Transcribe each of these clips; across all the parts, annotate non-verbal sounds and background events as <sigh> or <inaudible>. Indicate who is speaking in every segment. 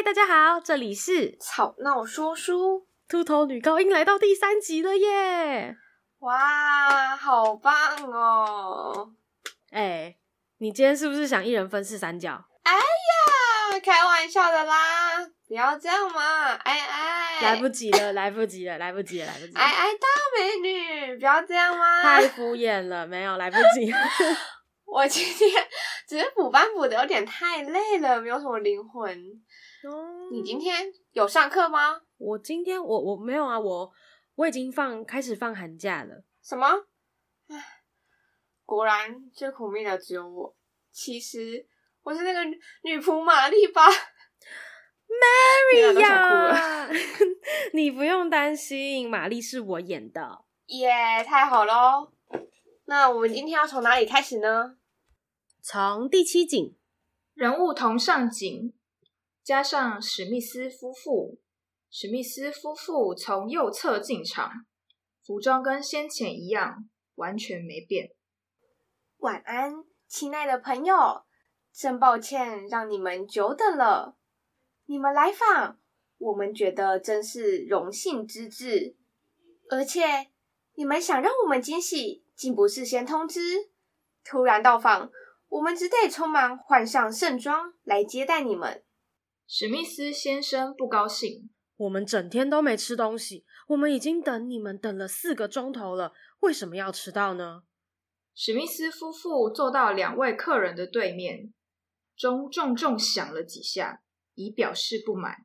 Speaker 1: 嗨，大家好，这里是
Speaker 2: 吵闹说书，
Speaker 1: 秃头女高音来到第三集了耶！
Speaker 2: 哇，好棒哦！
Speaker 1: 哎，你今天是不是想一人分饰三角？
Speaker 2: 哎呀，开玩笑的啦，不要这样嘛！哎哎，
Speaker 1: 来不及了，来不及了，来不及了，来不及了！
Speaker 2: 哎哎，大美女，不要这样嘛！
Speaker 1: 太敷衍了，没有来不及了。<laughs>
Speaker 2: 我今天只是补班补的有点太累了，没有什么灵魂。哦，你今天有上课吗？
Speaker 1: 我今天我我没有啊，我我已经放开始放寒假了。
Speaker 2: 什么？唉，果然最苦命的只有我。其实我是那个女仆玛丽吧
Speaker 1: ？Mary 呀 <laughs> <laughs> 你不用担心，玛丽是我演的。
Speaker 2: 耶，yeah，太好喽！那我们今天要从哪里开始呢？
Speaker 1: 从第七景，
Speaker 3: 人物同上景，加上史密斯夫妇。史密斯夫妇从右侧进场，服装跟先前一样，完全没变。
Speaker 2: 晚安，亲爱的朋友，真抱歉让你们久等了。你们来访，我们觉得真是荣幸之至。而且，你们想让我们惊喜，竟不事先通知，突然到访。我们只得匆忙换上盛装来接待你们。
Speaker 3: 史密斯先生不高兴，
Speaker 1: 我们整天都没吃东西，我们已经等你们等了四个钟头了，为什么要迟到呢？
Speaker 3: 史密斯夫妇坐到两位客人的对面，钟重重响了几下，以表示不满。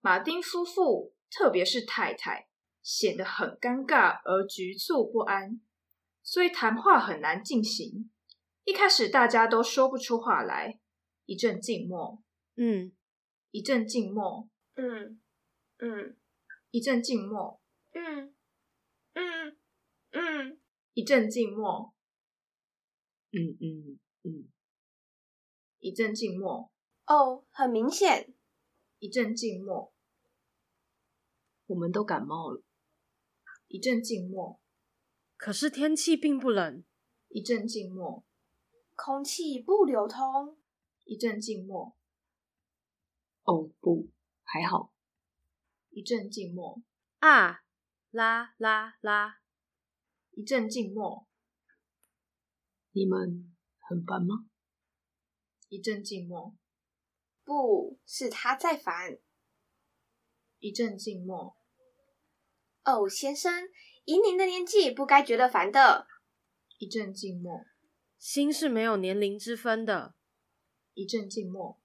Speaker 3: 马丁夫妇，特别是太太。显得很尴尬而局促不安，所以谈话很难进行。一开始大家都说不出话来，一阵静默。
Speaker 1: 嗯，
Speaker 3: 一阵静默。
Speaker 2: 嗯嗯，
Speaker 3: 一阵静默。
Speaker 2: 嗯嗯嗯，
Speaker 3: 一阵静默。
Speaker 1: 嗯嗯嗯，
Speaker 3: 一阵静默。
Speaker 2: 哦，很明显。
Speaker 3: 一阵静默。
Speaker 1: 我们都感冒了。
Speaker 3: 一阵静默，
Speaker 1: 可是天气并不冷。
Speaker 3: 一阵静默，
Speaker 2: 空气不流通。
Speaker 3: 一阵静默，
Speaker 1: 哦不，还好。
Speaker 3: 一阵静默，
Speaker 1: 啊啦啦啦！
Speaker 3: 一阵静默，
Speaker 1: 你们很烦吗？
Speaker 3: 一阵静默，
Speaker 2: 不是他在烦。
Speaker 3: 一阵静默。
Speaker 2: 哦，先生，以您的年纪，不该觉得烦的。
Speaker 3: 一阵静默，
Speaker 1: 心是没有年龄之分的。
Speaker 3: 一阵静默，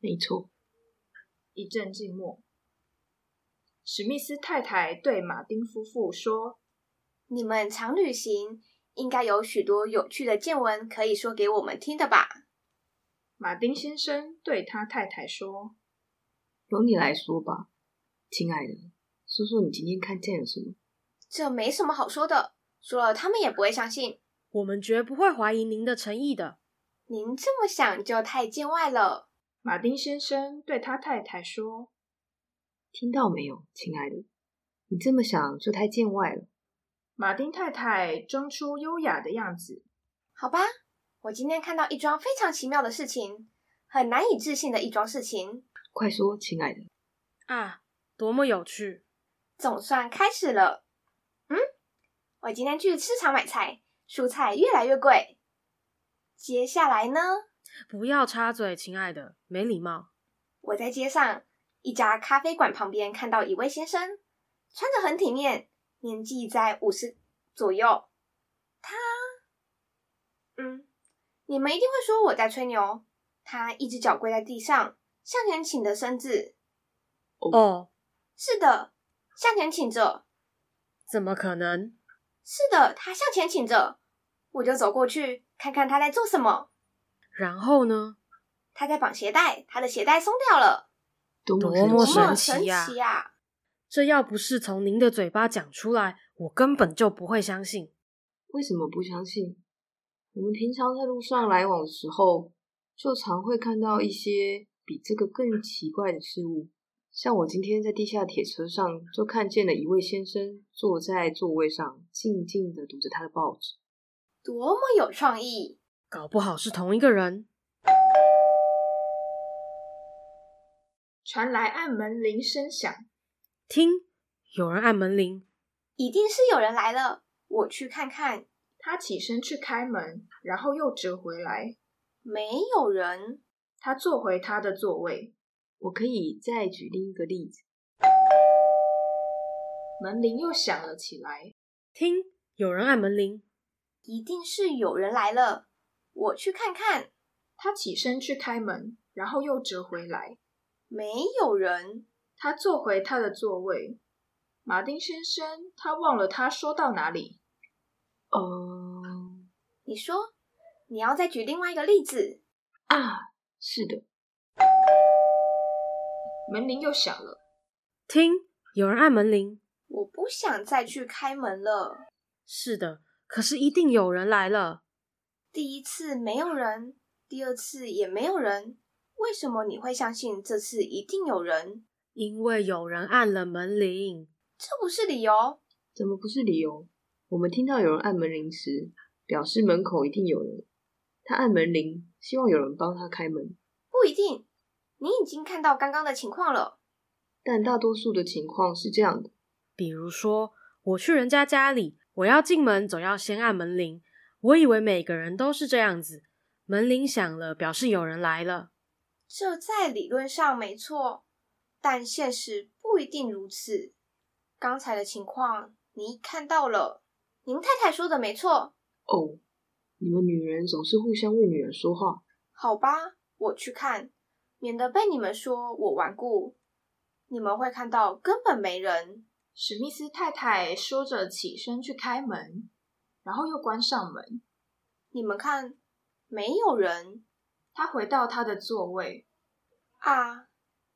Speaker 1: 没错。
Speaker 3: 一阵静默，史密斯太太对马丁夫妇说：“
Speaker 2: 你们常旅行，应该有许多有趣的见闻可以说给我们听的吧？”
Speaker 3: 马丁先生对他太太说：“
Speaker 4: 由你来说吧，亲爱的。”说说你今天看见了什么？
Speaker 2: 这没什么好说的，说了他们也不会相信。
Speaker 1: 我们绝不会怀疑您的诚意的。
Speaker 2: 您这么想就太见外了。
Speaker 3: 马丁先生对他太太说：“
Speaker 4: 听到没有，亲爱的？你这么想就太见外了。”
Speaker 3: 马丁太太装出优雅的样子。
Speaker 2: 好吧，我今天看到一桩非常奇妙的事情，很难以置信的一桩事情。
Speaker 4: 快说，亲爱的。
Speaker 1: 啊，多么有趣！
Speaker 2: 总算开始了。嗯，我今天去市场买菜，蔬菜越来越贵。接下来呢？
Speaker 1: 不要插嘴，亲爱的，没礼貌。
Speaker 2: 我在街上一家咖啡馆旁边看到一位先生，穿着很体面，年纪在五十左右。他，嗯，你们一定会说我在吹牛。他一只脚跪在地上，向前倾着身子。
Speaker 1: 哦，
Speaker 2: 是的。向前倾着，
Speaker 1: 怎么可能？
Speaker 2: 是的，他向前倾着，我就走过去看看他在做什么。
Speaker 1: 然后呢？
Speaker 2: 他在绑鞋带，他的鞋带松掉了。
Speaker 1: 多么神奇呀！奇啊！这要不是从您的嘴巴讲出来，我根本就不会相信。
Speaker 4: 为什么不相信？我们平常在路上来往的时候，就常会看到一些比这个更奇怪的事物。像我今天在地下铁车上，就看见了一位先生坐在座位上，静静的读着他的报纸。
Speaker 2: 多么有创意！
Speaker 1: 搞不好是同一个人。
Speaker 3: 传来按门铃声响，
Speaker 1: 听，有人按门铃，
Speaker 2: 一定是有人来了。我去看看。
Speaker 3: 他起身去开门，然后又折回来，
Speaker 2: 没有人。
Speaker 3: 他坐回他的座位。
Speaker 4: 我可以再举另一个例子。
Speaker 3: 门铃又响了起来，
Speaker 1: 听，有人按门铃，
Speaker 2: 一定是有人来了。我去看看。
Speaker 3: 他起身去开门，然后又折回来。
Speaker 2: 没有人，
Speaker 3: 他坐回他的座位。马丁先生，他忘了他说到哪里？
Speaker 4: 哦、uh，
Speaker 2: 你说你要再举另外一个例子
Speaker 4: 啊？是的。
Speaker 3: 门铃又响了，
Speaker 1: 听，有人按门铃。
Speaker 2: 我不想再去开门了。
Speaker 1: 是的，可是一定有人来了。
Speaker 2: 第一次没有人，第二次也没有人。为什么你会相信这次一定有人？
Speaker 1: 因为有人按了门铃。
Speaker 2: 这不是理由。
Speaker 4: 怎么不是理由？我们听到有人按门铃时，表示门口一定有人。他按门铃，希望有人帮他开门。
Speaker 2: 不一定。你已经看到刚刚的情况了。
Speaker 4: 但大多数的情况是这样的。
Speaker 1: 比如说，我去人家家里，我要进门总要先按门铃。我以为每个人都是这样子，门铃响了，表示有人来了。
Speaker 2: 这在理论上没错，但现实不一定如此。刚才的情况你看到了，您太太说的没错。
Speaker 4: 哦，你们女人总是互相为女人说话。
Speaker 2: 好吧，我去看，免得被你们说我顽固。你们会看到根本没人。
Speaker 3: 史密斯太太说着起身去开门，然后又关上门。
Speaker 2: 你们看，没有人。
Speaker 3: 他回到他的座位。
Speaker 2: 啊，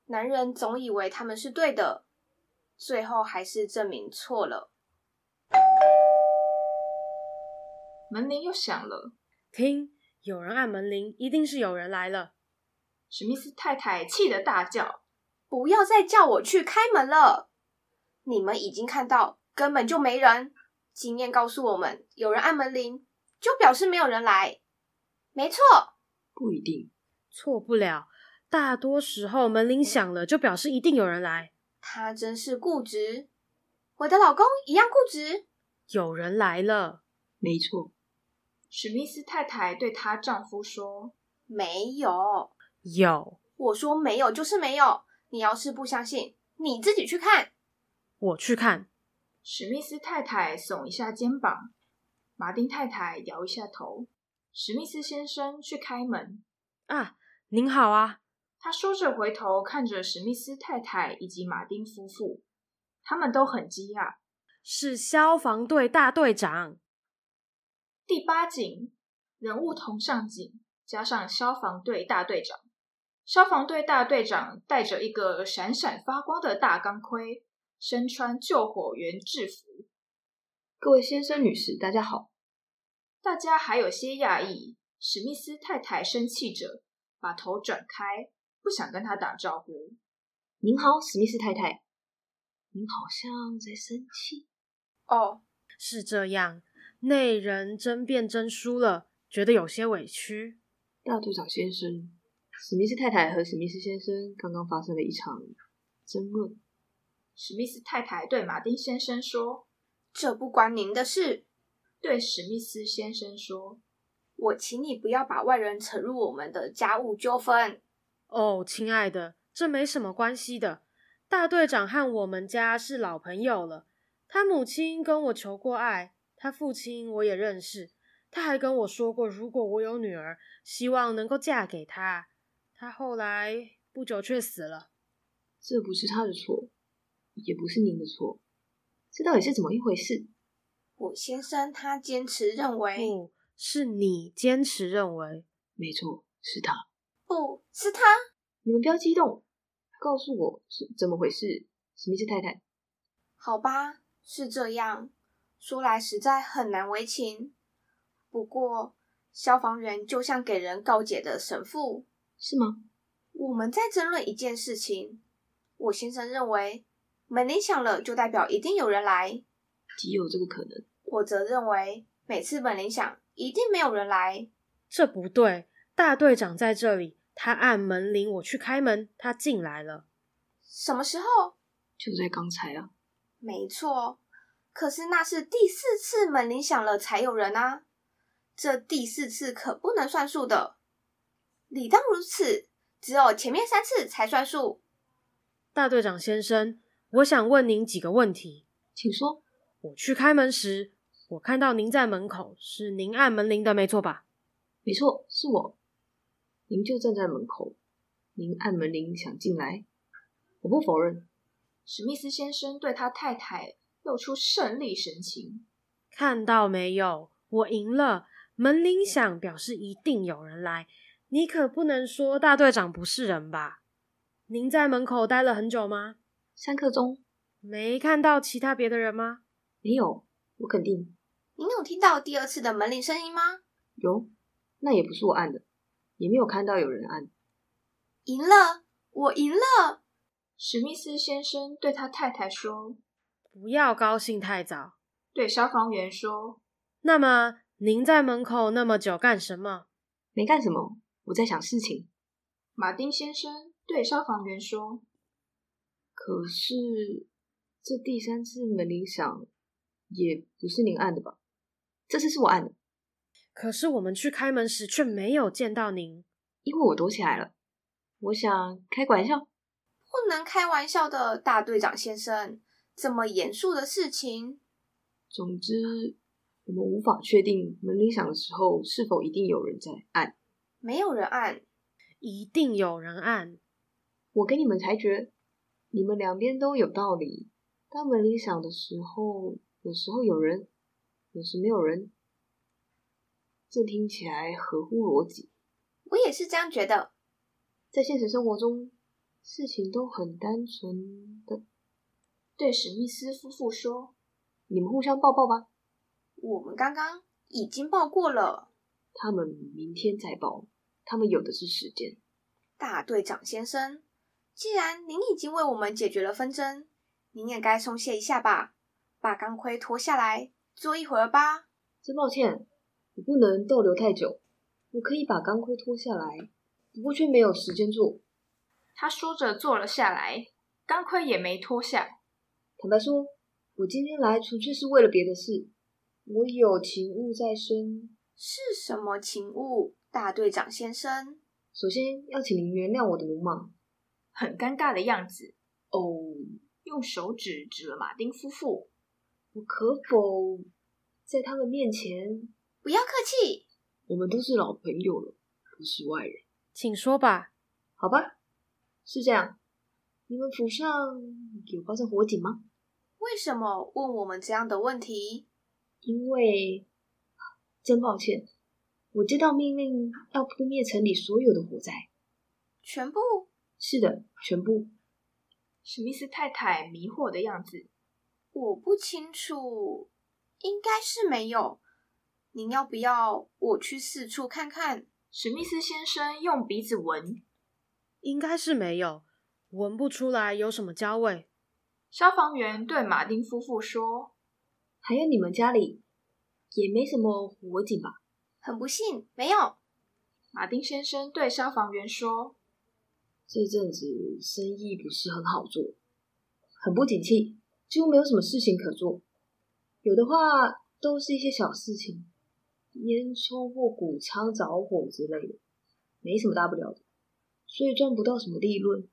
Speaker 2: 男人总以为他们是对的，最后还是证明错了。
Speaker 3: 门铃又响了，
Speaker 1: 听，有人按门铃，一定是有人来了。
Speaker 3: 史密斯太太气得大叫：“
Speaker 2: 不要再叫我去开门了！你们已经看到，根本就没人。经验告诉我们，有人按门铃，就表示没有人来。没错。”
Speaker 4: 不一定，
Speaker 1: 错不了。大多时候门铃响了，就表示一定有人来。
Speaker 2: 他真是固执，我的老公一样固执。
Speaker 1: 有人来了，
Speaker 4: 没错。
Speaker 3: 史密斯太太对她丈夫说：“
Speaker 2: 没有，
Speaker 1: 有。
Speaker 2: 我说没有就是没有。你要是不相信，你自己去看。
Speaker 1: 我去看。”
Speaker 3: 史密斯太太耸一下肩膀，马丁太太摇一下头。史密斯先生去开门
Speaker 1: 啊！您好啊！
Speaker 3: 他说着回头看着史密斯太太以及马丁夫妇，他们都很惊讶。
Speaker 1: 是消防队大队长。
Speaker 3: 第八景，人物同上景，加上消防队大队长。消防队大队长戴着一个闪闪发光的大钢盔，身穿救火员制服。
Speaker 4: 各位先生、女士，大家好。
Speaker 3: 大家还有些讶异，史密斯太太生气着，把头转开，不想跟他打招呼。
Speaker 4: 您好，史密斯太太，您好像在生气。
Speaker 2: 哦，
Speaker 1: 是这样。那人争辩争输了，觉得有些委屈。
Speaker 4: 大队长先生，史密斯太太和史密斯先生刚刚发生了一场争论。
Speaker 3: 史密斯太太对马丁先生说：“
Speaker 2: 这不关您的事。”
Speaker 3: 对史密斯先生说：“
Speaker 2: 我请你不要把外人扯入我们的家务纠纷。”
Speaker 1: 哦，亲爱的，这没什么关系的。大队长和我们家是老朋友了。他母亲跟我求过爱，他父亲我也认识。他还跟我说过，如果我有女儿，希望能够嫁给他。他后来不久却死了。
Speaker 4: 这不是他的错，也不是您的错。这到底是怎么一回事？
Speaker 2: 我先生他坚持认为，
Speaker 1: 不是你坚持认为，
Speaker 4: 没错，是他，
Speaker 2: 不是他。
Speaker 4: 你们不要激动，告诉我是怎么回事，史密斯太太。
Speaker 2: 好吧，是这样，说来实在很难为情。不过消防员就像给人告解的神父，
Speaker 4: 是吗？
Speaker 2: 我们在争论一件事情。我先生认为门铃响了，就代表一定有人来。
Speaker 4: 极有这个可能。
Speaker 2: 我则认为，每次门铃响，一定没有人来。
Speaker 1: 这不对，大队长在这里，他按门铃，我去开门，他进来了。
Speaker 2: 什么时候？
Speaker 4: 就在刚才啊。
Speaker 2: 没错，可是那是第四次门铃响了才有人啊，这第四次可不能算数的。理当如此，只有前面三次才算数。
Speaker 1: 大队长先生，我想问您几个问题，
Speaker 4: 请说。
Speaker 1: 我去开门时，我看到您在门口，是您按门铃的，没错吧？
Speaker 4: 没错，是我。您就站在门口，您按门铃想进来，我不否认。
Speaker 3: 史密斯先生对他太太露出胜利神情。
Speaker 1: 看到没有，我赢了。门铃响表示一定有人来。你可不能说大队长不是人吧？您在门口待了很久吗？
Speaker 4: 三刻钟。
Speaker 1: 没看到其他别的人吗？
Speaker 4: 没有，我肯定。
Speaker 2: 您有听到第二次的门铃声音吗？
Speaker 4: 有，那也不是我按的，也没有看到有人按。
Speaker 2: 赢了，我赢了！
Speaker 3: 史密斯先生对他太太说：“
Speaker 1: 不要高兴太早。”
Speaker 3: 对消防员说：“
Speaker 1: 那么您在门口那么久干什么？”
Speaker 4: 没干什么。我在想事情。
Speaker 3: 马丁先生对消防员说：“
Speaker 4: 可是这第三次门铃响，也不是您按的吧？这次是我按的。
Speaker 1: 可是我们去开门时却没有见到您，
Speaker 4: 因为我躲起来了。我想开个玩笑，
Speaker 2: 不能开玩笑的，大队长先生，这么严肃的事情。
Speaker 4: 总之，我们无法确定门铃响的时候是否一定有人在按。
Speaker 2: 没有人按，
Speaker 1: 一定有人按。
Speaker 4: 我给你们裁决，你们两边都有道理。当门铃响的时候，有时候有人，有时没有人，这听起来合乎逻辑。
Speaker 2: 我也是这样觉得。
Speaker 4: 在现实生活中，事情都很单纯的。
Speaker 3: 对史密斯夫妇说：“
Speaker 4: 你们互相抱抱吧。”
Speaker 2: 我们刚刚已经抱过了。
Speaker 4: 他们明天再报，他们有的是时间。
Speaker 2: 大队长先生，既然您已经为我们解决了纷争，您也该松懈一下吧，把钢盔脱下来坐一会儿吧。
Speaker 4: 真抱歉，我不能逗留太久。我可以把钢盔脱下来，不过却没有时间做。
Speaker 3: 他说着坐了下来，钢盔也没脱下。
Speaker 4: 坦白说，我今天来纯粹是为了别的事。我有情务在身。
Speaker 2: 是什么情物，大队长先生？
Speaker 4: 首先要请您原谅我的鲁莽，
Speaker 3: 很尴尬的样子。
Speaker 4: 哦，
Speaker 3: 用手指指了马丁夫妇。
Speaker 4: 我可否在他们面前？
Speaker 2: 不要客气，
Speaker 4: 我们都是老朋友了，不是外人。
Speaker 1: 请说吧。
Speaker 4: 好吧，是这样。你们府上有发生火警吗？
Speaker 2: 为什么问我们这样的问题？
Speaker 4: 因为。真抱歉，我接到命令要扑灭城里所有的火灾。
Speaker 2: 全部？
Speaker 4: 是的，全部。
Speaker 3: 史密斯太太迷惑的样子。
Speaker 2: 我不清楚，应该是没有。您要不要我去四处看看？
Speaker 3: 史密斯先生用鼻子闻，
Speaker 1: 应该是没有，闻不出来有什么焦味。
Speaker 3: 消防员对马丁夫妇说：“
Speaker 4: 还有你们家里。”也没什么火警吧？
Speaker 2: 很不幸，没有。
Speaker 3: 马丁先生对消防员说：“
Speaker 4: 这阵子生意不是很好做，很不景气，几乎没有什么事情可做。有的话，都是一些小事情，烟囱或谷仓着火之类的，没什么大不了的，所以赚不到什么利润。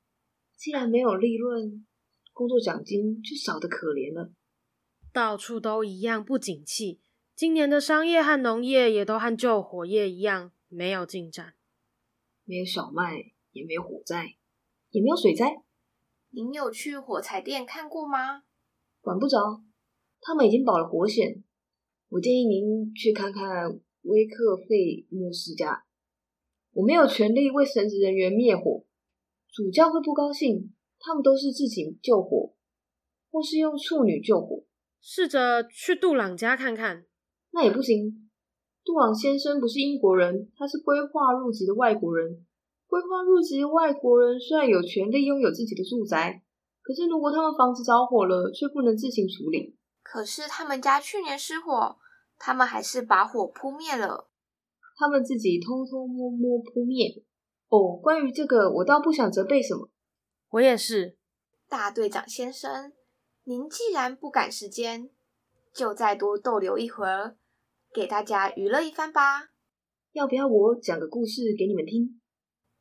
Speaker 4: 既然没有利润，工作奖金就少得可怜了。
Speaker 1: 到处都一样不景气。”今年的商业和农业也都和旧火业一样，没有进展，
Speaker 4: 没有小麦，也没有火灾，也没有水灾。
Speaker 2: 您有去火柴店看过吗？
Speaker 4: 管不着，他们已经保了火险。我建议您去看看威克费牧师家。我没有权利为神职人员灭火，主教会不高兴。他们都是自己救火，或是用处女救火。
Speaker 1: 试着去杜朗家看看。
Speaker 4: 那也不行。杜朗先生不是英国人，他是规划入籍的外国人。规划入籍的外国人虽然有权利拥有自己的住宅，可是如果他们房子着火了，却不能自行处理。
Speaker 2: 可是他们家去年失火，他们还是把火扑灭了。
Speaker 4: 他们自己偷偷摸摸扑灭。哦，关于这个，我倒不想责备什么。
Speaker 1: 我也是。
Speaker 2: 大队长先生，您既然不赶时间，就再多逗留一会儿，给大家娱乐一番吧。
Speaker 4: 要不要我讲个故事给你们听？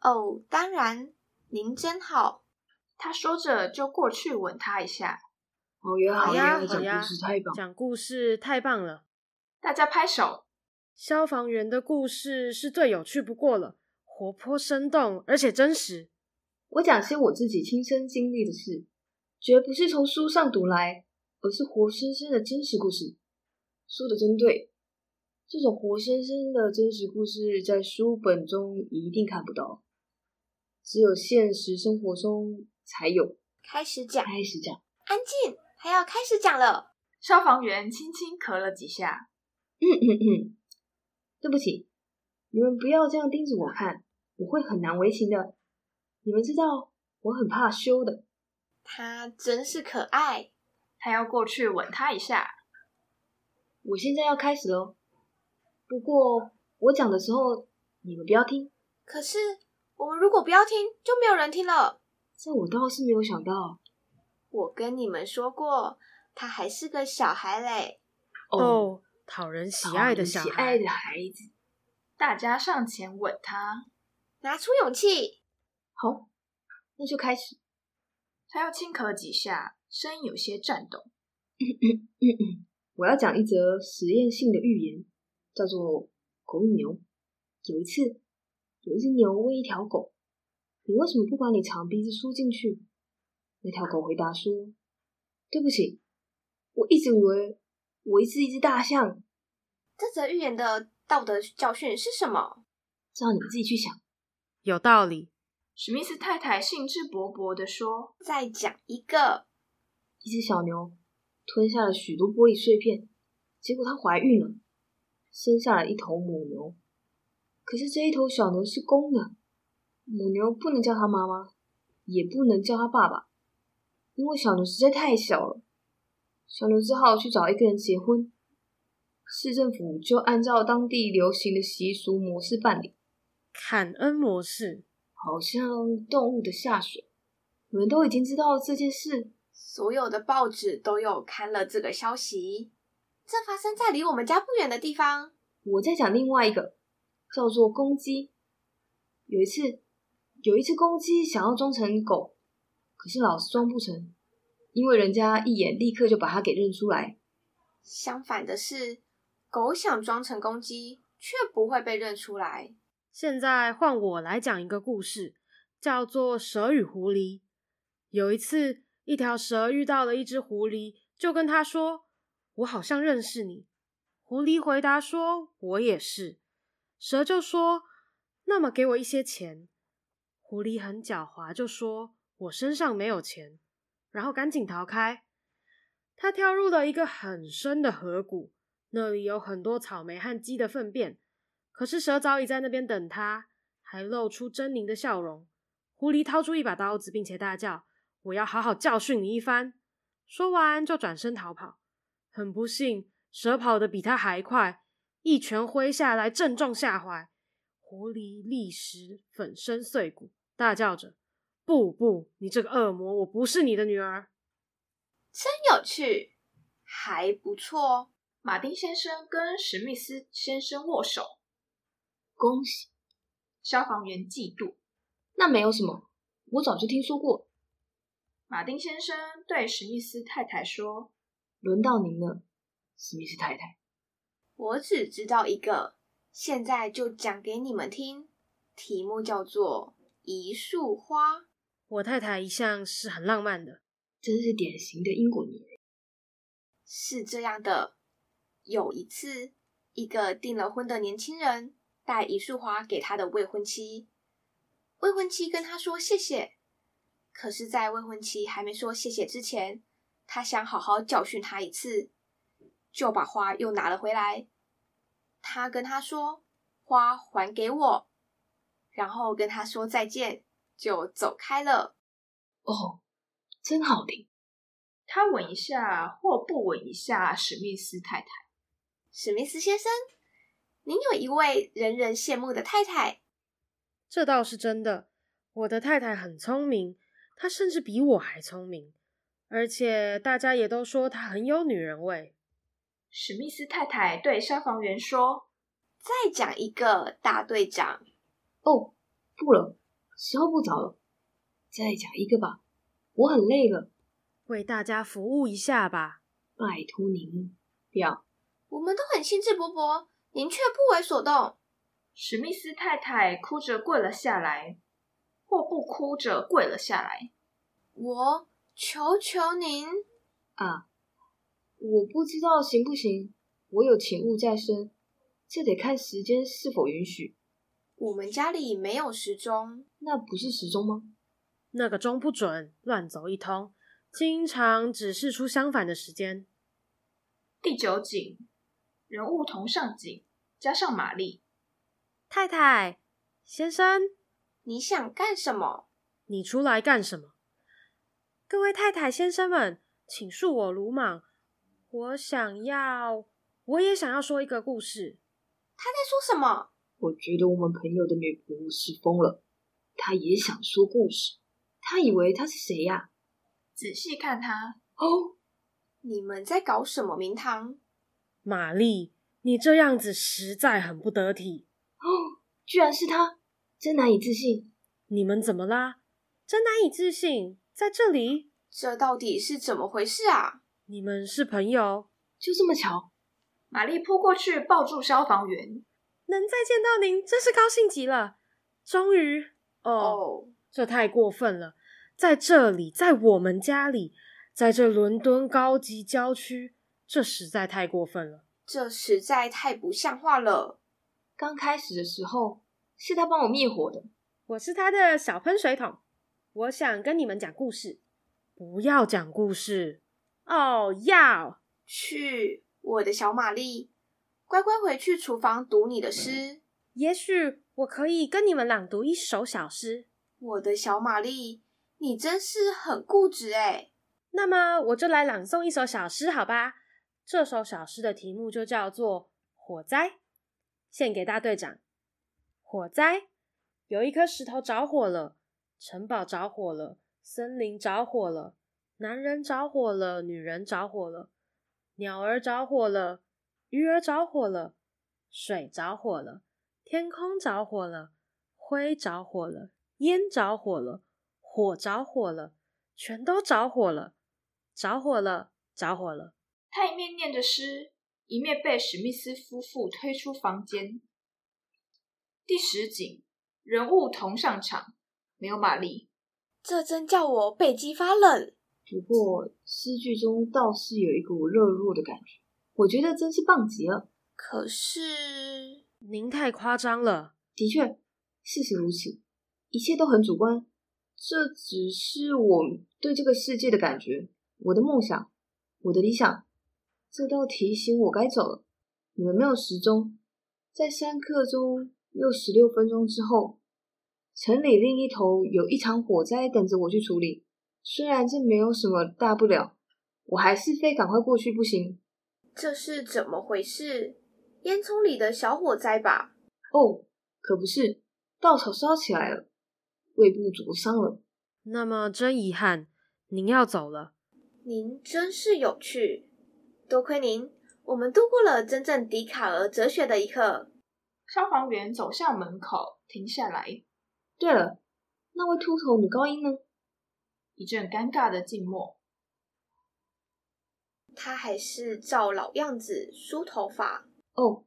Speaker 2: 哦，当然，您真好。
Speaker 3: 他说着就过去吻她一下。
Speaker 4: 好呀，
Speaker 1: 好呀，
Speaker 4: 讲故事太棒，
Speaker 1: 讲故事太棒了，
Speaker 3: 大家拍手。
Speaker 1: 消防员的故事是最有趣不过了，活泼生动，而且真实。
Speaker 4: 我讲些我自己亲身经历的事，绝不是从书上读来，而是活生生的真实故事。说的真对，这种活生生的真实故事在书本中一定看不到，只有现实生活中才有。
Speaker 2: 开始讲，
Speaker 4: 开始讲，
Speaker 2: 安静，还要开始讲了。
Speaker 3: 消防员轻轻咳了几下，
Speaker 4: 嗯嗯嗯，对不起，你们不要这样盯着我看，我会很难为情的。你们知道我很怕羞的。
Speaker 2: 他真是可爱，
Speaker 3: 他要过去吻他一下。
Speaker 4: 我现在要开始喽。不过我讲的时候你们不要听。
Speaker 2: 可是我们如果不要听，就没有人听了。
Speaker 4: 这我倒是没有想到。
Speaker 2: 我跟你们说过，他还是个小孩嘞。
Speaker 1: 哦，讨人喜爱的小孩，
Speaker 4: 喜爱的孩子。
Speaker 3: 大家上前吻他，
Speaker 2: 拿出勇气。
Speaker 4: 好，那就开始。
Speaker 3: 他又轻咳几下，声音有些颤抖。
Speaker 4: 我要讲一则实验性的寓言，叫做《狗与牛》。有一次，有一只牛问一条狗：“你为什么不把你长鼻子缩进去？”那条狗回答说：“对不起，我一直以为我是一只大象。”
Speaker 2: 这则寓言的道德教训是什么？
Speaker 4: 让你们自己去想。
Speaker 1: 有道理。
Speaker 3: 史密斯太太兴致勃勃地说：“
Speaker 2: 再讲一个。
Speaker 4: 一只小牛吞下了许多玻璃碎片，结果它怀孕了，生下了一头母牛。可是这一头小牛是公的，母牛不能叫它妈妈，也不能叫它爸爸，因为小牛实在太小了。小牛只好去找一个人结婚，市政府就按照当地流行的习俗模式办理，
Speaker 1: 坎恩模式。”
Speaker 4: 好像动物的下水，你们都已经知道这件事，
Speaker 2: 所有的报纸都有刊了这个消息。这发生在离我们家不远的地方。
Speaker 4: 我在讲另外一个，叫做公鸡。有一次，有一只公鸡想要装成狗，可是老是装不成，因为人家一眼立刻就把它给认出来。
Speaker 2: 相反的是，狗想装成公鸡，却不会被认出来。
Speaker 1: 现在换我来讲一个故事，叫做《蛇与狐狸》。有一次，一条蛇遇到了一只狐狸，就跟他说：“我好像认识你。”狐狸回答说：“我也是。”蛇就说：“那么给我一些钱。”狐狸很狡猾，就说：“我身上没有钱。”然后赶紧逃开。他跳入了一个很深的河谷，那里有很多草莓和鸡的粪便。可是蛇早已在那边等他，还露出狰狞的笑容。狐狸掏出一把刀子，并且大叫：“我要好好教训你一番！”说完就转身逃跑。很不幸，蛇跑得比他还快，一拳挥下来，正中下怀。狐狸立时粉身碎骨，大叫着：“不不，你这个恶魔，我不是你的女儿！”
Speaker 2: 真有趣，还不错。
Speaker 3: 马丁先生跟史密斯先生握手。
Speaker 4: 恭喜！
Speaker 3: 消防员嫉妒。
Speaker 4: 那没有什么，我早就听说过。
Speaker 3: 马丁先生对史密斯太太说：“
Speaker 4: 轮到您了，史密斯太太。
Speaker 2: 我只知道一个，现在就讲给你们听。题目叫做《一束花》。
Speaker 1: 我太太一向是很浪漫的，
Speaker 4: 真是典型的英国女人。
Speaker 2: 是这样的，有一次，一个订了婚的年轻人。带一束花给他的未婚妻，未婚妻跟他说谢谢。可是，在未婚妻还没说谢谢之前，他想好好教训他一次，就把花又拿了回来。他跟他说：“花还给我。”然后跟他说再见，就走开了。
Speaker 4: 哦，真好听。
Speaker 3: 他吻一下或不吻一下史密斯太太。
Speaker 2: 史密斯先生，您有一位人人羡慕的太太。
Speaker 1: 这倒是真的，我的太太很聪明，她甚至比我还聪明，而且大家也都说她很有女人味。
Speaker 3: 史密斯太太对消防员说：“
Speaker 2: 再讲一个，大队长。”
Speaker 4: 哦，不了，时候不早了，再讲一个吧，我很累了。
Speaker 1: 为大家服务一下吧，
Speaker 4: 拜托您。不要，
Speaker 2: 我们都很兴致勃勃，您却不为所动。
Speaker 3: 史密斯太太哭着跪了下来，或不哭着跪了下来。
Speaker 2: 我求求您
Speaker 4: 啊！我不知道行不行，我有请务在身，这得看时间是否允许。
Speaker 2: 我们家里没有时钟，
Speaker 4: 那不是时钟吗？
Speaker 1: 那个钟不准，乱走一通，经常指示出相反的时间。
Speaker 3: 第九景，人物同上景，加上玛丽。
Speaker 1: 太太，先生，
Speaker 2: 你想干什么？
Speaker 1: 你出来干什么？各位太太、先生们，请恕我鲁莽。我想要，我也想要说一个故事。
Speaker 2: 他在说什么？
Speaker 4: 我觉得我们朋友的女仆是疯了。他也想说故事。他以为他是谁呀？
Speaker 3: 仔细看他。
Speaker 2: 哦，你们在搞什么名堂？
Speaker 1: 玛丽，你这样子实在很不得体。
Speaker 4: 哦，居然是他，真难以置信。
Speaker 1: 你们怎么啦？真难以置信，在这里？
Speaker 2: 这到底是怎么回事啊？
Speaker 1: 你们是朋友？
Speaker 4: 就这么巧？
Speaker 3: 玛丽扑过去抱住消防员，
Speaker 1: 能再见到您，真是高兴极了。终于，哦，oh, 这太过分了，在这里，在我们家里，在这伦敦高级郊区，这实在太过分了。
Speaker 2: 这实在太不像话了。
Speaker 4: 刚开始的时候是他帮我灭火的，
Speaker 1: 我是他的小喷水桶。我想跟你们讲故事，不要讲故事哦，要
Speaker 2: 去我的小玛丽，乖乖回去厨房读你的诗。
Speaker 1: 也许我可以跟你们朗读一首小诗。
Speaker 2: 我的小玛丽，你真是很固执哎。
Speaker 1: 那么我就来朗诵一首小诗，好吧？这首小诗的题目就叫做《火灾》。献给大队长。火灾，有一颗石头着火了，城堡着火了，森林着火了，男人着火了，女人着火了，鸟儿着火了，鱼儿着火了，水着火了，天空着火了，灰着火了，烟着火了，火着火了，全都着火了，着火了，着火了。
Speaker 3: 他一面念着诗。一面被史密斯夫妇推出房间。第十景，人物同上场，没有玛丽。
Speaker 2: 这真叫我背脊发冷。
Speaker 4: 不过诗句中倒是有一股热络的感觉，我觉得真是棒极了。
Speaker 2: 可是
Speaker 1: 您太夸张了。
Speaker 4: 的确，事实如此，一切都很主观。这只是我对这个世界的感觉，我的梦想，我的理想。这倒提醒我该走了。你们没有时钟，在三刻钟又十六分钟之后，城里另一头有一场火灾等着我去处理。虽然这没有什么大不了，我还是非赶快过去不行。
Speaker 2: 这是怎么回事？烟囱里的小火灾吧？
Speaker 4: 哦，可不是，稻草烧起来了，胃部灼伤了。
Speaker 1: 那么真遗憾，您要走了。
Speaker 2: 您真是有趣。多亏您，我们度过了真正笛卡尔哲学的一刻。
Speaker 3: 消防员走向门口，停下来。
Speaker 4: 对了，那位秃头女高音呢？
Speaker 3: 一阵尴尬的静默。
Speaker 2: 她还是照老样子梳头发。
Speaker 4: 哦，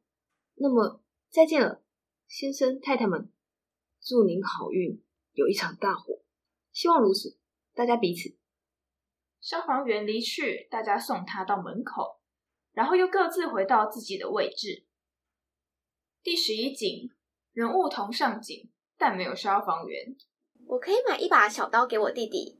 Speaker 4: 那么再见了，先生太太们，祝您好运，有一场大火，希望如此，大家彼此。
Speaker 3: 消防员离去，大家送他到门口，然后又各自回到自己的位置。第十一景，人物同上景，但没有消防员。
Speaker 2: 我可以买一把小刀给我弟弟，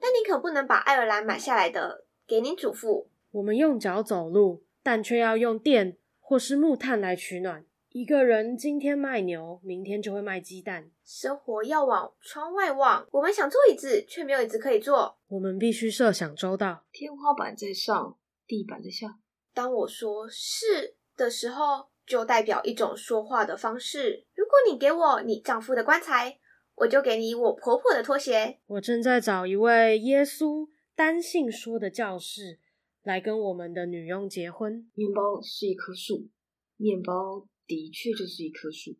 Speaker 2: 但你可不能把爱尔兰买下来的给你祖父。
Speaker 1: 我们用脚走路，但却要用电或是木炭来取暖。一个人今天卖牛，明天就会卖鸡蛋。
Speaker 2: 生活要往窗外望。我们想坐椅子，却没有椅子可以坐。
Speaker 1: 我们必须设想周到。
Speaker 4: 天花板在上，地板在下。
Speaker 2: 当我说是的时候，就代表一种说话的方式。如果你给我你丈夫的棺材，我就给你我婆婆的拖鞋。
Speaker 1: 我正在找一位耶稣单性说的教士来跟我们的女佣结婚。
Speaker 4: 面包是一棵树，面包的确就是一棵树。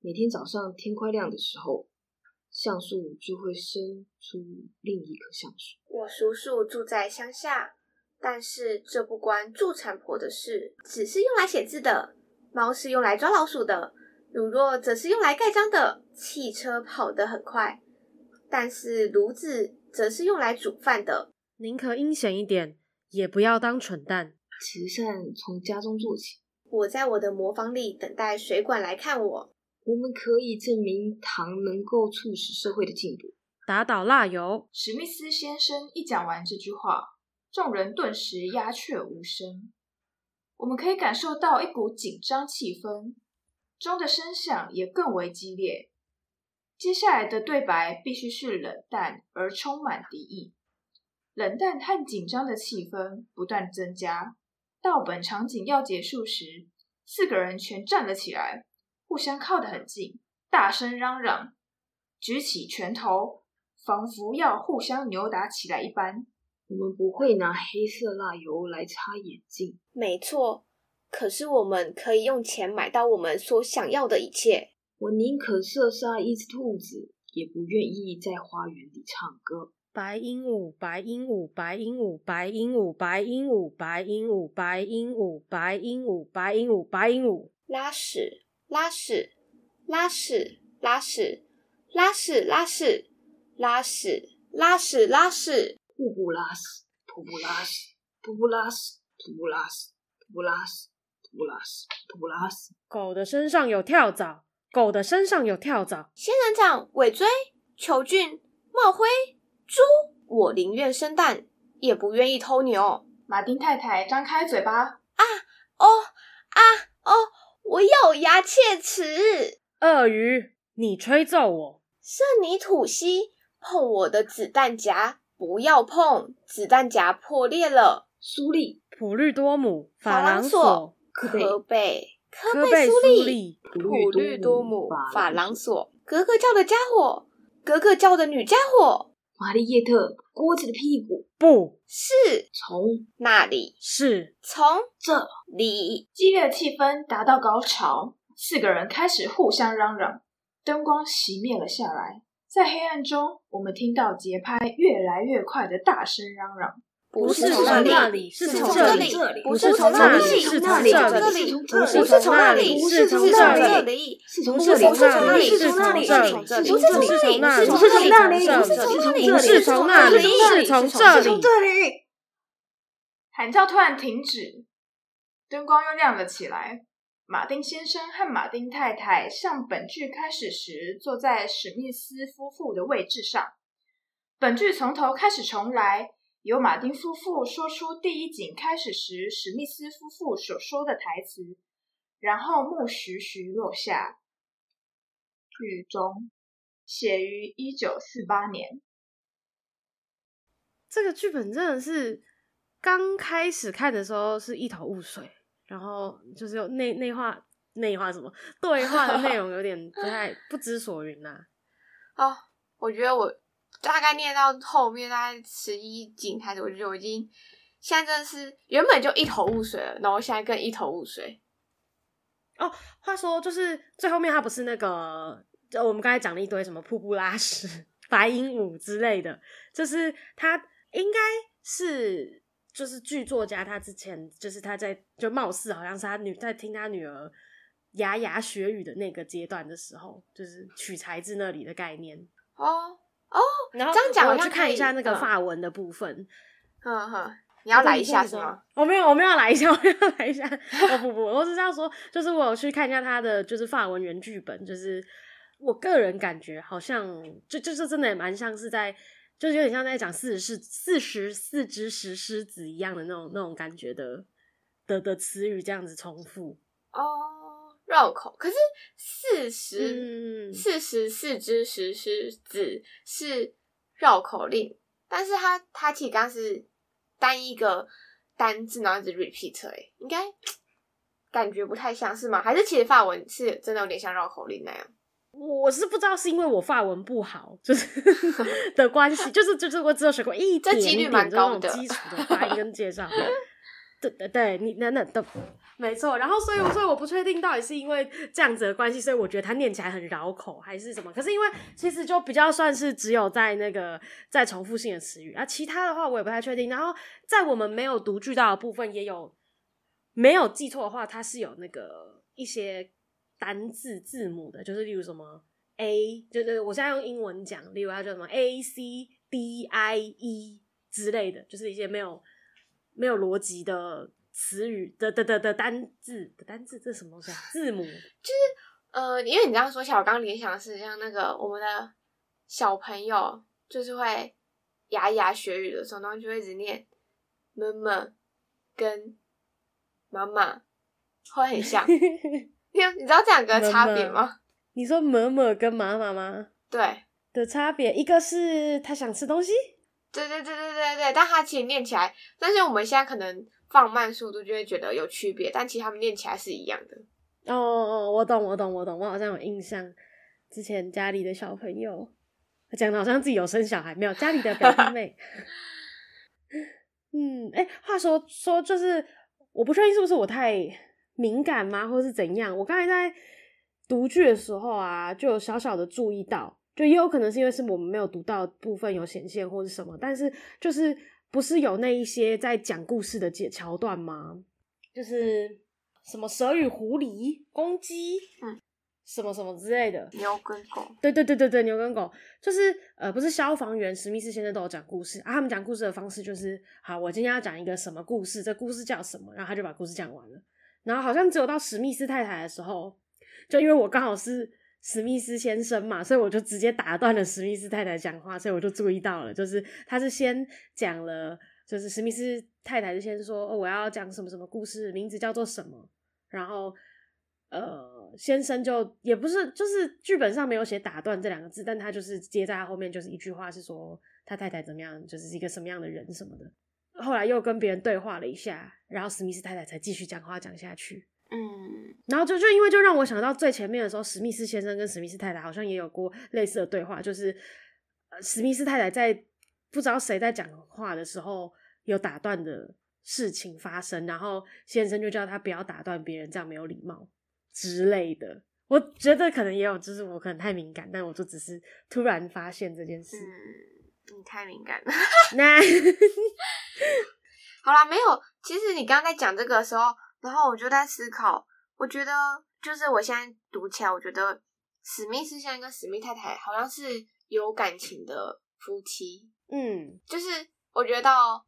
Speaker 4: 每天早上天快亮的时候，橡树就会生出另一棵橡树。
Speaker 2: 我叔叔住在乡下，但是这不关助产婆的事。只是用来写字的，猫是用来抓老鼠的，乳酪则是用来盖章的。汽车跑得很快，但是炉子则是用来煮饭的。
Speaker 1: 宁可阴险一点，也不要当蠢蛋。
Speaker 4: 慈善从家中做起。
Speaker 2: 我在我的磨坊里等待水管来看我。
Speaker 4: 我们可以证明糖能够促使社会的进步。
Speaker 1: 打倒蜡油。
Speaker 3: 史密斯先生一讲完这句话，众人顿时鸦雀无声。我们可以感受到一股紧张气氛，钟的声响也更为激烈。接下来的对白必须是冷淡而充满敌意。冷淡和紧张的气氛不断增加，到本场景要结束时，四个人全站了起来。互相靠得很近，大声嚷嚷，举起拳头，仿佛要互相扭打起来一般。
Speaker 4: 我们不会拿黑色蜡油来擦眼镜。
Speaker 2: 没错，可是我们可以用钱买到我们所想要的一切。
Speaker 4: 我宁可射杀一只兔子，也不愿意在花园里唱歌。
Speaker 1: 白鹦鹉，白鹦鹉，白鹦鹉，白鹦鹉，白鹦鹉，白鹦鹉，白鹦鹉，白鹦鹉，白鹦鹉，白鹦鹉，
Speaker 2: 拉屎。拉屎，拉屎，拉屎，拉屎，拉屎，拉屎，拉屎，拉屎，
Speaker 4: 瀑布拉屎，瀑布拉屎，瀑布拉屎，瀑布拉屎，瀑布拉屎，瀑布拉屎，瀑布拉屎。
Speaker 1: 狗的身上有跳蚤，狗的身上有跳蚤。
Speaker 2: 仙人掌、尾椎、球菌、帽灰、猪，我宁愿生蛋，也不愿意偷牛。
Speaker 3: 马丁太太张开嘴巴，
Speaker 2: 啊，哦，啊，哦。我咬牙切齿。
Speaker 1: 鳄鱼，你吹奏我。
Speaker 2: 圣尼吐西，碰我的子弹夹，不要碰，子弹夹破裂了。
Speaker 4: 苏利，
Speaker 1: 普律多姆，
Speaker 2: 法郎索，科贝，科贝苏利，普律多姆，法郎索，格格叫的家伙，格格叫的女家伙。
Speaker 4: 玛丽叶特，锅子的屁股，
Speaker 1: 不。
Speaker 2: 是。
Speaker 4: 从
Speaker 2: 那里，
Speaker 1: 是。
Speaker 2: 从这里。
Speaker 3: 激烈的气氛达到高潮，四个人开始互相嚷嚷，灯光熄灭了下来，在黑暗中，我们听到节拍越来越快的大声嚷嚷。
Speaker 1: 不是从那里，是从这里。
Speaker 2: 不是从那里，是从这里。不是从那里，是从这里。
Speaker 1: 不是从那里，是从这里。不是从那里，是从这里。不是从那里，是从这里。不是从那里，是从这里。
Speaker 3: 喊叫突然停止，灯光又亮了起来。马丁先生和马丁太太像本剧开始时坐在史密斯夫妇的位置上。本剧从头开始重来。由马丁夫妇说出第一景开始时史密斯夫妇所说的台词，然后幕徐徐落下。剧中，写于一九四八年。
Speaker 1: 这个剧本真的是刚开始看的时候是一头雾水，然后就是有内内化内化什么对话的内容有点不太 <laughs> 不知所云呐、啊。
Speaker 2: 哦，我觉得我。大概念到后面大概十一集开始，我觉得我已经现在真的是原本就一头雾水了，然后现在更一头雾水。
Speaker 1: 哦，话说就是最后面他不是那个，就我们刚才讲了一堆什么瀑布拉屎、<laughs> 白鹦鹉之类的，就是他应该是就是剧作家他之前就是他在就貌似好像是他女在听他女儿牙牙学语的那个阶段的时候，就是取材自那里的概念
Speaker 2: 哦。哦，然后这样讲，
Speaker 1: 我去看一下那个法文的部分。
Speaker 2: 嗯哼，你要来一下是吗？
Speaker 1: 我没有，我没有来一下，我没有来一下。哦不不，我是这样说，就是我有去看一下他的，就是法文原剧本，就是我个人感觉好像就就是真的也蛮像是在，就是有点像在讲四十四十四只石狮子一样的那种那种感觉的的的词语这样子重复
Speaker 2: 哦。绕口，可是四十、嗯、四十四只石狮子是绕口令，但是它它其实刚是单一个单字，然后一直 repeat，哎，应该感觉不太像是吗？还是其实法文是真的有点像绕口令那样？
Speaker 1: 我是不知道是因为我发文不好，就是 <laughs> 的关系，就是就是我只有学过一点点这几率蛮高的基础的发音跟介绍。对对对，你那那都没错。然后所以所以我不确定到底是因为这样子的关系，所以我觉得它念起来很绕口，还是什么？可是因为其实就比较算是只有在那个在重复性的词语啊，其他的话我也不太确定。然后在我们没有读句到的部分，也有没有记错的话，它是有那个一些单字字母的，就是例如什么 A，就是我现在用英文讲，例如它叫什么 A C D I E 之类的，就是一些没有。没有逻辑的词语的的的的单字的单字，这是什么东西啊？字母 <laughs>
Speaker 2: 就是呃，因为你这样说起来，我刚刚联想的是像那个我们的小朋友，就是会牙牙学语的时候，然后就会一直念妈妈跟妈妈，会很像。<laughs> 你你知道这两个差别吗？
Speaker 1: 你说妈妈跟妈妈吗？
Speaker 2: 对
Speaker 1: 的差别，一个是他想吃东西。
Speaker 2: 对对对对对对，但他其实念起来，但是我们现在可能放慢速度就会觉得有区别，但其实他们念起来是一样的。
Speaker 1: 哦哦，我懂我懂我懂，我好像有印象，之前家里的小朋友讲的好像自己有生小孩，没有家里的表弟妹。<laughs> 嗯，哎，话说说就是，我不确定是不是我太敏感吗，或是怎样？我刚才在读剧的时候啊，就有小小的注意到。就也有可能是因为是我们没有读到部分有显现或是什么，但是就是不是有那一些在讲故事的解桥段吗？就是什么蛇与狐狸、公鸡，嗯，什么什么之类的，
Speaker 2: 牛跟狗，
Speaker 1: 对对对对对，牛跟狗，就是呃，不是消防员史密斯先生都有讲故事啊，他们讲故事的方式就是，好，我今天要讲一个什么故事，这故事叫什么，然后他就把故事讲完了，然后好像只有到史密斯太太的时候，就因为我刚好是。史密斯先生嘛，所以我就直接打断了史密斯太太讲话，所以我就注意到了，就是他是先讲了，就是史密斯太太是先说，哦，我要讲什么什么故事，名字叫做什么，然后呃，先生就也不是，就是剧本上没有写打断这两个字，但他就是接在他后面就是一句话是说他太太怎么样，就是一个什么样的人什么的，后来又跟别人对话了一下，然后史密斯太太才继续讲话讲下去。
Speaker 2: 嗯，
Speaker 1: 然后就就因为就让我想到最前面的时候，史密斯先生跟史密斯太太好像也有过类似的对话，就是呃，史密斯太太在不知道谁在讲话的时候有打断的事情发生，然后先生就叫他不要打断别人，这样没有礼貌之类的。我觉得可能也有，就是我可能太敏感，但我就只是突然发现这件事。
Speaker 2: 嗯，你太敏感了。<laughs>
Speaker 1: 那
Speaker 2: 好啦，没有。其实你刚刚在讲这个的时候。然后我就在思考，我觉得就是我现在读起来，我觉得史密斯先生跟史密太太好像是有感情的夫妻。
Speaker 1: 嗯，
Speaker 2: 就是我觉得到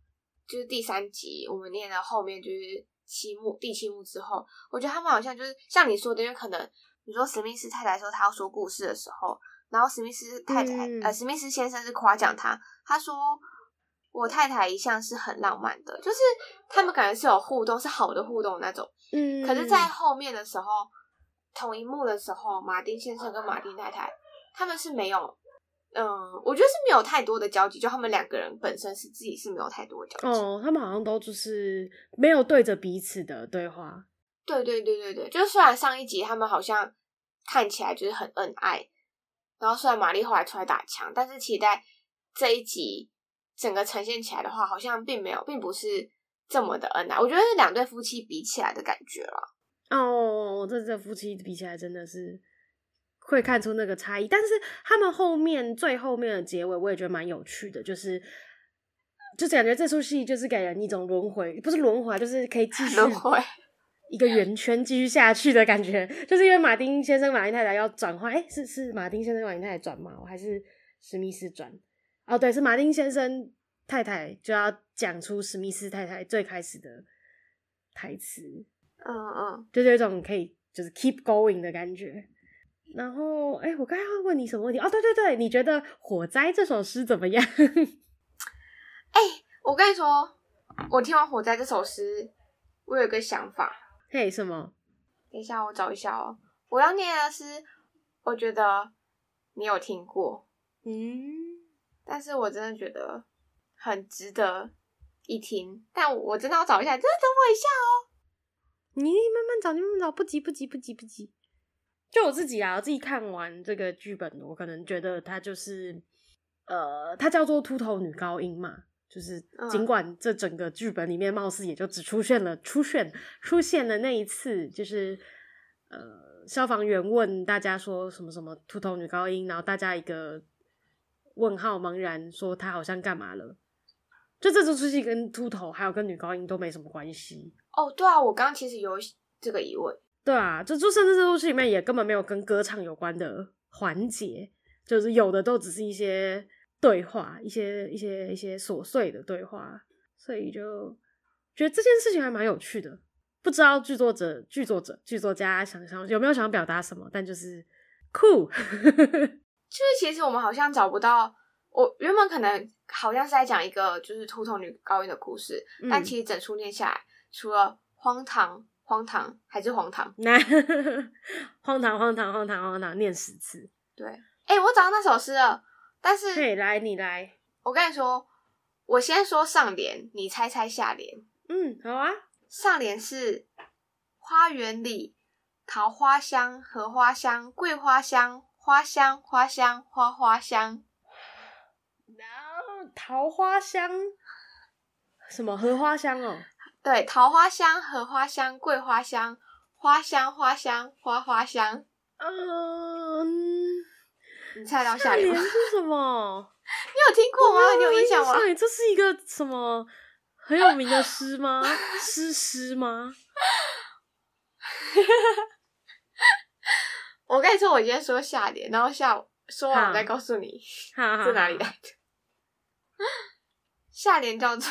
Speaker 2: 就是第三集我们念到后面就是七幕第七幕之后，我觉得他们好像就是像你说的，因为可能你说史密斯太太说她要说故事的时候，然后史密斯太太、嗯、呃史密斯先生是夸奖他，他说。我太太一向是很浪漫的，就是他们感觉是有互动，是好的互动那种。
Speaker 1: 嗯，
Speaker 2: 可是，在后面的时候，同一幕的时候，马丁先生跟马丁太太他们是没有，嗯，我觉得是没有太多的交集，就他们两个人本身是自己是没有太多的交集。
Speaker 1: 哦，他们好像都就是没有对着彼此的对话。
Speaker 2: 对对对对对，就是虽然上一集他们好像看起来就是很恩爱，然后虽然玛丽后来出来打枪，但是其实在这一集。整个呈现起来的话，好像并没有，并不是这么的恩爱。我觉得是两对夫妻比起来的感觉了。
Speaker 1: 哦，这这夫妻比起来真的是会看出那个差异。但是他们后面最后面的结尾，我也觉得蛮有趣的，就是就感觉这出戏就是给人一种轮回，不是轮回，就是可以继续
Speaker 2: 轮回
Speaker 1: 一个圆圈继续下去的感觉。<laughs> 就是因为马丁先生、马丁太太要转换，哎，是是马丁先生、马丁太太转吗？我还是史密斯转？哦，对，是马丁先生太太就要讲出史密斯太太最开始的台词，
Speaker 2: 嗯嗯，
Speaker 1: 就是有一种可以就是 keep going 的感觉。然后，哎，我刚才要问你什么问题？哦，对对对，你觉得《火灾》这首诗怎么样？<laughs>
Speaker 2: 哎，我跟你说，我听完《火灾》这首诗，我有一个想法。
Speaker 1: 嘿，什么？
Speaker 2: 等一下，我找一下哦。我要念的是，我觉得你有听过。
Speaker 1: 嗯，
Speaker 2: 但是我真的觉得很值得一听，但我真的要找一下，真的等我一下哦。
Speaker 1: 你慢慢找，你慢慢找，不急不急不急不急。就我自己啊，我自己看完这个剧本，我可能觉得它就是，呃，它叫做秃头女高音嘛，就是尽管这整个剧本里面貌似也就只出现了出现出现了那一次，就是呃，消防员问大家说什么什么秃头女高音，然后大家一个问号茫然说她好像干嘛了，就这出戏跟秃头还有跟女高音都没什么关系。
Speaker 2: 哦，对啊，我刚刚其实有这个疑问。
Speaker 1: 对啊，就就甚至这出戏里面也根本没有跟歌唱有关的环节，就是有的都只是一些对话，一些一些一些琐碎的对话，所以就觉得这件事情还蛮有趣的。不知道剧作者、剧作者、剧作家想想有没有想表达什么，但就是酷。<laughs>
Speaker 2: 就是其实我们好像找不到，我原本可能好像是在讲一个就是秃头女高音的故事，嗯、但其实整出念下来，除了荒唐。荒唐还是荒唐？<laughs> 那
Speaker 1: 荒唐荒唐荒唐荒唐，念十次。
Speaker 2: 对，哎、欸，我找到那首诗了，但是，
Speaker 1: 对，来，你来。
Speaker 2: 我跟你说，我先说上联，你猜猜下联。
Speaker 1: 嗯，好啊。
Speaker 2: 上联是花园里桃花香、荷花香、桂花香、花香花香花花香。
Speaker 1: 然后桃花香，什么荷花香哦？
Speaker 2: 对，桃花香、荷花香、桂花香、花香、花香、花花香。
Speaker 1: 嗯，
Speaker 2: 你猜到下联
Speaker 1: 是什么？<laughs>
Speaker 2: 你有听过吗？你有印象吗？
Speaker 1: 这是一个什么很有名的 <laughs> 诗吗？诗诗吗？<laughs>
Speaker 2: 我跟你说，我今天说下联，然后下午说完我再告诉你是哪里来的。下联叫做。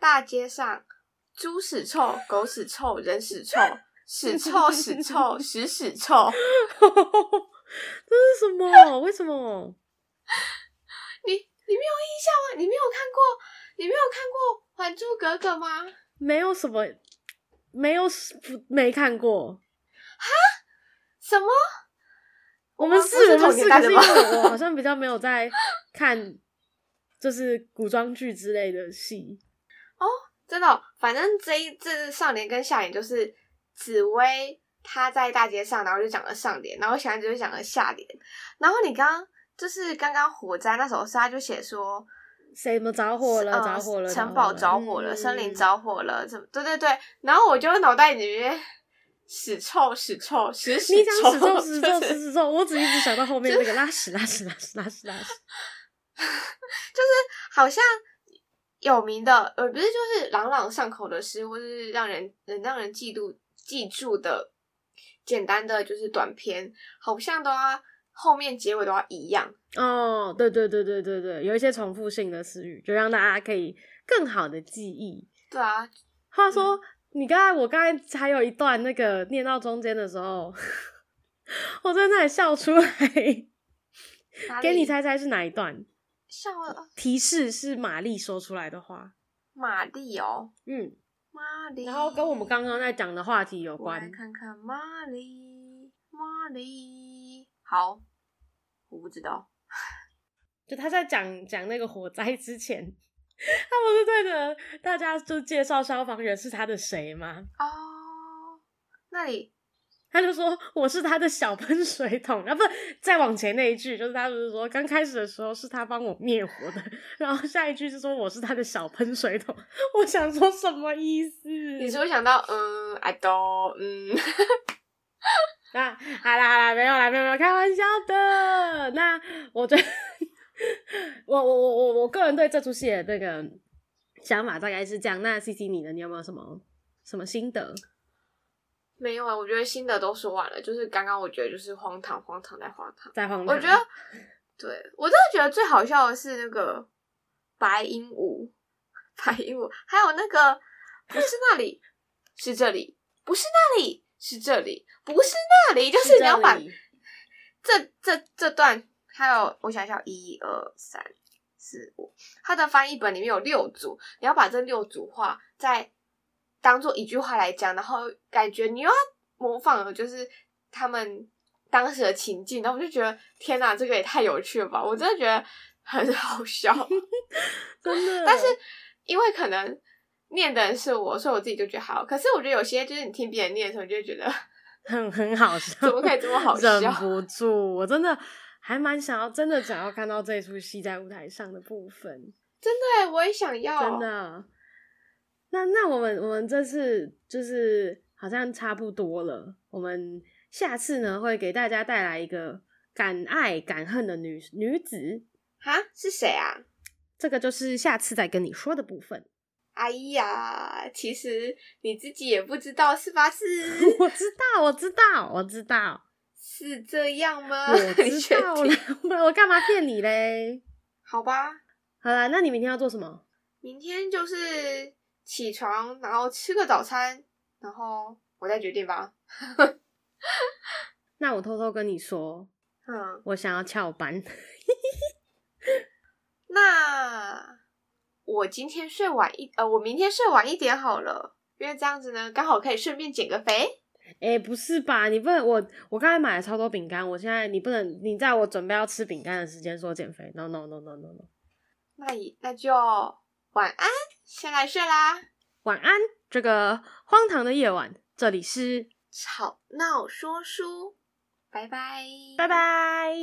Speaker 2: 大街上，猪屎臭，狗屎臭，人屎臭，屎臭屎臭，屎屎臭。<laughs>
Speaker 1: 这是什么？为什么？<laughs>
Speaker 2: 你你没有印象吗？你没有看过？你没有看过《还珠格格》吗？
Speaker 1: 没有什么，没有没看过。
Speaker 2: 哈？什么？
Speaker 1: 我们是我们是可是因为我好像比较没有在看，就是古装剧之类的戏。
Speaker 2: 哦，真的、哦，反正这一这上联跟下联就是紫薇她在大街上，然后就讲了上联，然后下联就是讲了下联。然后你刚刚就是刚刚火灾那首诗，他就写说
Speaker 1: 什么着火了，着火了，
Speaker 2: 城堡着火了，森林着火了，怎么？对对对。然后我就脑袋里面屎臭屎臭屎屎臭，
Speaker 1: 你讲屎臭屎臭 <laughs> 屎屎臭，我只一直想到后面那个拉屎拉屎拉屎拉屎拉屎，<laughs>
Speaker 2: 就是好像。有名的，呃，不是，就是朗朗上口的诗，或是让人能让人记住记住的简单的就是短篇，好像都要后面结尾都要一样。
Speaker 1: 哦，对对对对对对，有一些重复性的词语，就让大家可以更好的记忆。对
Speaker 2: 啊，
Speaker 1: 话说、嗯、你刚才，我刚才还有一段那个念到中间的时候，<laughs> 我在那里笑出来，给你猜猜是哪一段？
Speaker 2: 笑了。
Speaker 1: 提示是玛丽说出来的话。
Speaker 2: 玛丽哦，
Speaker 1: 嗯，然后跟我们刚刚在讲的话题有
Speaker 2: 关。来看看玛丽，玛丽。好，我不知道。
Speaker 1: 就他在讲讲那个火灾之前，他不是对着大家就介绍消防员是他的谁吗？
Speaker 2: 哦，那里。
Speaker 1: 他就说我是他的小喷水桶，然后不是再往前那一句，就是他就是说刚开始的时候是他帮我灭火的，然后下一句是说我是他的小喷水桶。我想说什么意思？
Speaker 2: 你是不是想到嗯，I don't，嗯，<laughs>
Speaker 1: 那好啦好啦，没有啦没有没有，开玩笑的。那我觉得我我我我我个人对这出戏的那个想法大概是这样。那 C C 你呢？你有没有什么什么心得？
Speaker 2: 没有啊，我觉得新的都说完了，就是刚刚我觉得就是荒唐，荒唐再荒唐，
Speaker 1: 再荒唐。
Speaker 2: 我觉得，<laughs> 对，我真的觉得最好笑的是那个白鹦鹉，白鹦鹉，还有那个不是那里，是这里，不是那里，是这里，不是那里，就是你要把这这这段，还有我想想，一二三四五，它的翻译本里面有六组，你要把这六组话在。当做一句话来讲，然后感觉你又要模仿了，就是他们当时的情境，然后我就觉得天哪，这个也太有趣了吧！我真的觉得很 <laughs> 好笑，<laughs>
Speaker 1: 真的。
Speaker 2: 但是因为可能念的人是我，所以我自己就觉得好。可是我觉得有些就是你听别人念的时候，你就会觉得 <laughs>
Speaker 1: 很很好笑，
Speaker 2: 怎么可以这么好笑？
Speaker 1: 忍不住，我真的还蛮想要，真的想要看到这出戏在舞台上的部分。
Speaker 2: 真的，我也想要。
Speaker 1: 真的。那那我们我们这次就是好像差不多了。我们下次呢会给大家带来一个敢爱敢恨的女女子。
Speaker 2: 哈，是谁啊？
Speaker 1: 这个就是下次再跟你说的部分。
Speaker 2: 哎呀，其实你自己也不知道是吧？是，<laughs>
Speaker 1: 我知道，我知道，我知道，
Speaker 2: 是这样吗？
Speaker 1: 我知道了，我干嘛骗你嘞？
Speaker 2: 好吧，
Speaker 1: 好啦，那你明天要做什么？
Speaker 2: 明天就是。起床，然后吃个早餐，然后我再决定吧。<laughs>
Speaker 1: 那我偷偷跟你说，
Speaker 2: 嗯，
Speaker 1: 我想要翘班。<laughs>
Speaker 2: 那我今天睡晚一，呃，我明天睡晚一点好了，因为这样子呢，刚好可以顺便减个肥。<laughs>
Speaker 1: 哎，不是吧？你不能，我我刚才买了超多饼干，我现在你不能，你在我准备要吃饼干的时间说减肥？No No No No No No。
Speaker 2: 那也那就。晚安，先来睡啦。
Speaker 1: 晚安，这个荒唐的夜晚，这里是
Speaker 2: 吵闹说书，拜拜，
Speaker 1: 拜拜。